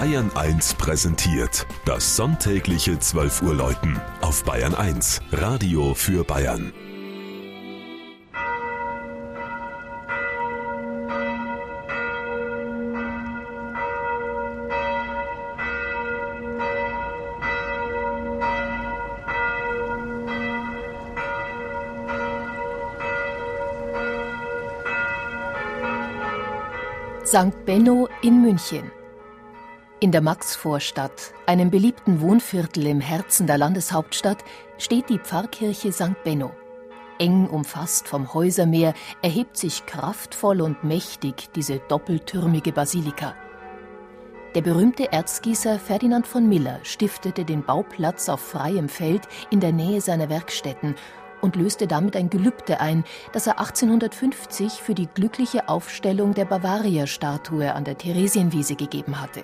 Bayern 1 präsentiert das sonntägliche 12 Uhr Läuten auf Bayern 1, Radio für Bayern. St. Benno in München. In der Maxvorstadt, einem beliebten Wohnviertel im Herzen der Landeshauptstadt, steht die Pfarrkirche St. Benno. Eng umfasst vom Häusermeer erhebt sich kraftvoll und mächtig diese doppeltürmige Basilika. Der berühmte Erzgießer Ferdinand von Miller stiftete den Bauplatz auf freiem Feld in der Nähe seiner Werkstätten und löste damit ein Gelübde ein, das er 1850 für die glückliche Aufstellung der Bavaria-Statue an der Theresienwiese gegeben hatte.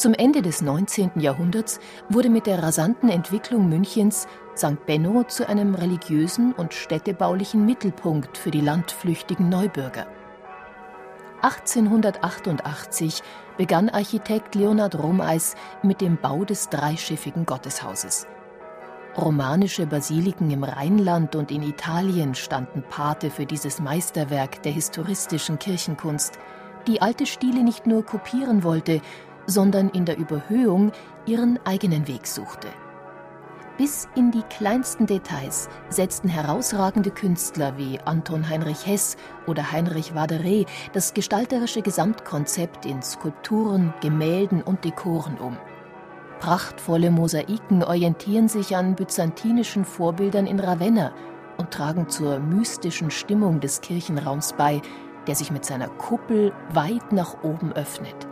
Zum Ende des 19. Jahrhunderts wurde mit der rasanten Entwicklung Münchens St. Benno zu einem religiösen und städtebaulichen Mittelpunkt für die landflüchtigen Neubürger. 1888 begann Architekt Leonhard Romeis mit dem Bau des dreischiffigen Gotteshauses. Romanische Basiliken im Rheinland und in Italien standen Pate für dieses Meisterwerk der historistischen Kirchenkunst, die alte Stile nicht nur kopieren wollte, sondern in der Überhöhung ihren eigenen Weg suchte. Bis in die kleinsten Details setzten herausragende Künstler wie Anton Heinrich Hess oder Heinrich Waderee das gestalterische Gesamtkonzept in Skulpturen, Gemälden und Dekoren um. Prachtvolle Mosaiken orientieren sich an byzantinischen Vorbildern in Ravenna und tragen zur mystischen Stimmung des Kirchenraums bei, der sich mit seiner Kuppel weit nach oben öffnet.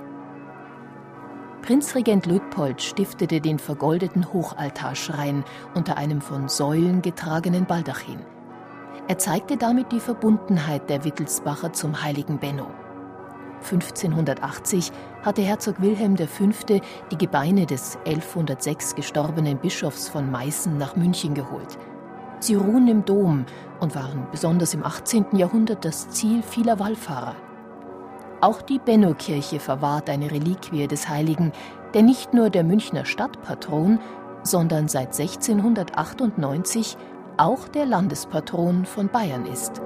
Prinzregent Luitpold stiftete den vergoldeten Hochaltarschrein unter einem von Säulen getragenen Baldachin. Er zeigte damit die Verbundenheit der Wittelsbacher zum heiligen Benno. 1580 hatte Herzog Wilhelm V. die Gebeine des 1106 gestorbenen Bischofs von Meißen nach München geholt. Sie ruhen im Dom und waren besonders im 18. Jahrhundert das Ziel vieler Wallfahrer. Auch die Benno-Kirche verwahrt eine Reliquie des Heiligen, der nicht nur der Münchner Stadtpatron, sondern seit 1698 auch der Landespatron von Bayern ist.